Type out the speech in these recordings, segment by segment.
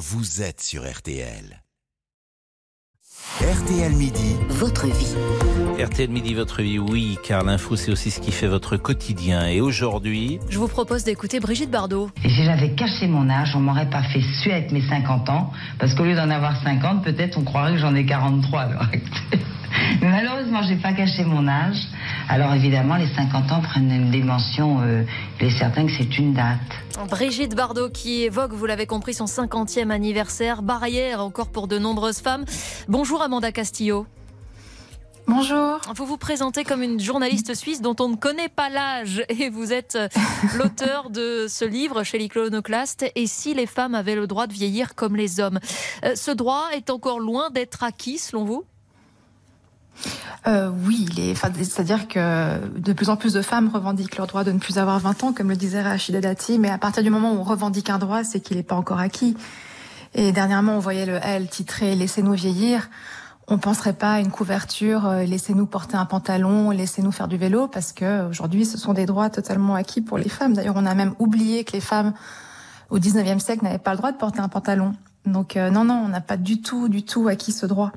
vous êtes sur RTL. RTL Midi, votre vie. RTL Midi, votre vie, oui, car l'info, c'est aussi ce qui fait votre quotidien. Et aujourd'hui, Je vous propose d'écouter Brigitte Bardot. Et si j'avais caché mon âge, on m'aurait pas fait suer avec mes 50 ans, parce qu'au lieu d'en avoir 50, peut-être on croirait que j'en ai 43 à l'heure actuelle. Mais malheureusement, j'ai pas caché mon âge. Alors évidemment, les 50 ans prennent une dimension, euh, il est certain que c'est une date. Brigitte Bardot qui évoque, vous l'avez compris, son 50e anniversaire, barrière encore pour de nombreuses femmes. Bonjour Amanda Castillo. Bonjour. Vous vous présentez comme une journaliste suisse dont on ne connaît pas l'âge et vous êtes euh, l'auteur de ce livre chez l'Iconoclaste Et si les femmes avaient le droit de vieillir comme les hommes? Euh, Ce droit est encore loin d'être acquis selon vous? Euh, oui, c'est-à-dire que de plus en plus de femmes revendiquent leur droit de ne plus avoir 20 ans, comme le disait Rachida Dati, mais à partir du moment où on revendique un droit, c'est qu'il n'est pas encore acquis. Et dernièrement, on voyait le L titré Laissez-nous vieillir. On penserait pas à une couverture, euh, laissez-nous porter un pantalon, laissez-nous faire du vélo, parce que aujourd'hui, ce sont des droits totalement acquis pour les femmes. D'ailleurs, on a même oublié que les femmes au 19e siècle n'avaient pas le droit de porter un pantalon. Donc euh, non, non, on n'a pas du tout, du tout acquis ce droit.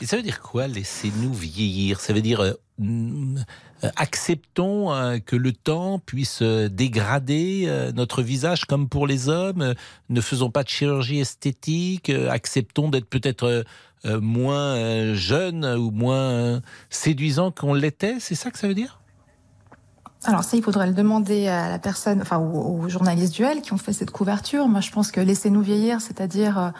Et ça veut dire quoi, laissez-nous vieillir? Ça veut dire, euh, euh, acceptons euh, que le temps puisse dégrader notre visage comme pour les hommes, ne faisons pas de chirurgie esthétique, acceptons d'être peut-être moins jeunes ou moins séduisants qu'on l'était, c'est ça que ça veut dire? Alors ça, il faudrait le demander à la personne, enfin aux, aux journalistes du L qui ont fait cette couverture. Moi, je pense que laissez-nous vieillir, c'est-à-dire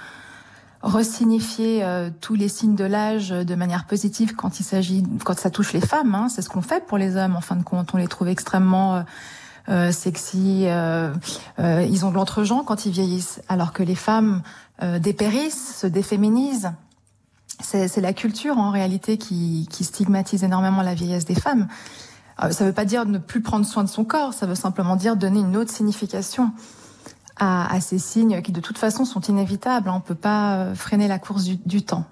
resignifier euh, tous les signes de l'âge de manière positive quand il s'agit, quand ça touche les femmes. Hein, c'est ce qu'on fait pour les hommes. En fin de compte, on les trouve extrêmement euh, euh, sexy. euh, euh, ils ont de l'entre-gens quand ils vieillissent, alors que les femmes euh, dépérissent, se déféminisent. C'est la culture en réalité qui, qui stigmatise énormément la vieillesse des femmes. Euh, Ça ne veut pas dire ne plus prendre soin de son corps, ça veut simplement dire donner une autre signification à, à ces signes qui de toute façon sont inévitables. On ne peut pas euh, freiner la course du, du temps.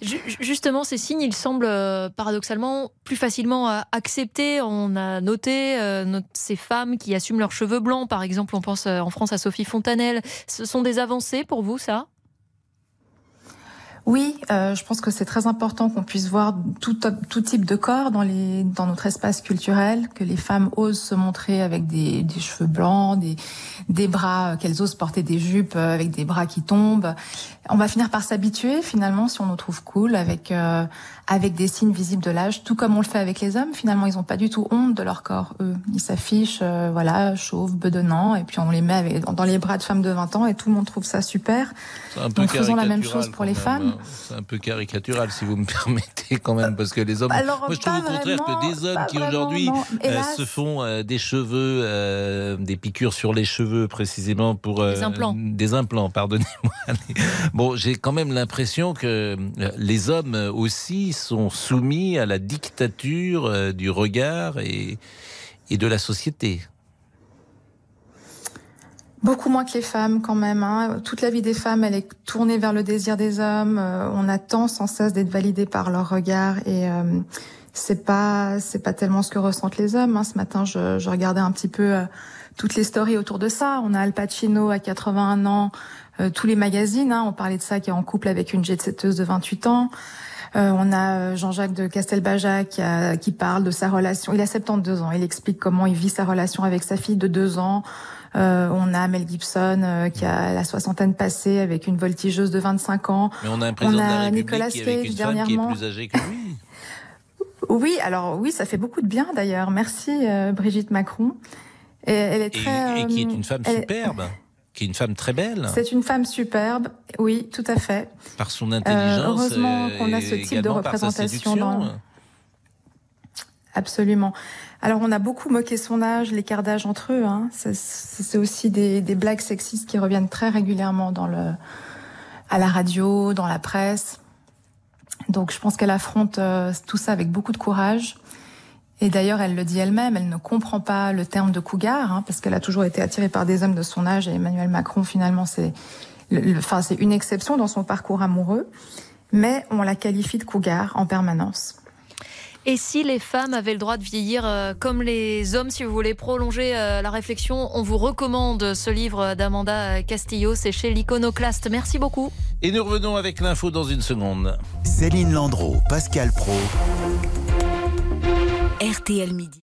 Ju- Justement, ces signes, ils semblent euh, paradoxalement plus facilement à accepter. On a noté euh, ces femmes qui assument leurs cheveux blancs, par exemple, on pense euh, en France à Sophie Fontanelle. Ce sont des avancées pour vous, ça? Oui, euh, je pense que c'est très important qu'on puisse voir tout, tout type de corps dans, les, dans notre espace culturel, que les femmes osent se montrer avec des, des cheveux blancs, des, des bras, euh, qu'elles osent porter des jupes euh, avec des bras qui tombent. On va finir par s'habituer finalement si on nous trouve cool avec euh, avec des signes visibles de l'âge, tout comme on le fait avec les hommes. Finalement, ils n'ont pas du tout honte de leur corps. Eux, ils s'affichent, euh, voilà, chauves, bedonnants, et puis on les met avec, dans les bras de femmes de 20 ans, et tout le monde trouve ça super. C'est un peu Donc, faisons la même chose pour les même, femmes. hein. C'est un peu caricatural, si vous me permettez, quand même, parce que les hommes. Alors, Moi, je trouve au contraire vraiment, que des hommes qui aujourd'hui euh, se font euh, des cheveux, euh, des piqûres sur les cheveux, précisément pour. euh, Des implants. Des implants, pardonnez-moi. Bon, j'ai quand même l'impression que les hommes aussi sont soumis à la dictature euh, du regard et, et de la société. Beaucoup moins que les femmes quand même. Hein. Toute la vie des femmes, elle est tournée vers le désir des hommes. Euh, on attend sans cesse d'être validé par leur regard et euh, c'est pas c'est pas tellement ce que ressentent les hommes. Hein. Ce matin, je, je regardais un petit peu euh, toutes les stories autour de ça. On a Al Pacino à 81 ans, euh, tous les magazines. Hein, on parlait de ça qui est en couple avec une jet-setteuse de 28 ans. Euh, on a euh, Jean-Jacques de Castelbajac qui, a- qui parle de sa relation. Il a 72 ans. Il explique comment il vit sa relation avec sa fille de 2 ans. Euh, on a Mel Gibson euh, qui a la soixantaine passée avec une voltigeuse de 25 ans. Mais on a un président On de la République Nicolas qui avec femme qui est dernièrement. plus âgée que lui. Oui, alors oui, ça fait beaucoup de bien d'ailleurs. Merci euh, Brigitte Macron. Et elle est Et, très. et qui est euh, une femme elle- superbe, qui est une femme très belle, C'est une femme superbe, oui, tout à fait. par son intelligence. heureusement euh, qu'on a ce type de représentation dans- Absolument. Alors on a beaucoup moqué son âge, l'écart d'âge entre eux. Hein. C'est- C'est aussi des, des blagues sexistes qui reviennent très régulièrement dans le, à la radio, dans la presse. Donc je pense qu'elle affronte euh, tout ça avec beaucoup de courage. Et d'ailleurs, elle le dit elle-même, elle ne comprend pas le terme de cougar, hein, parce qu'elle a toujours été attirée par des hommes de son âge, et Emmanuel Macron, finalement, c'est une exception dans son parcours amoureux, mais on la qualifie de cougar en permanence. Et si les femmes avaient le droit de vieillir euh, comme les hommes, si vous voulez prolonger euh, la réflexion, on vous recommande ce livre d'Amanda Castillo, c'est chez l'Iconoclaste. Merci beaucoup. Et nous revenons avec l'info dans une seconde. Céline Landreau, Pascal Pro. RTL Midi.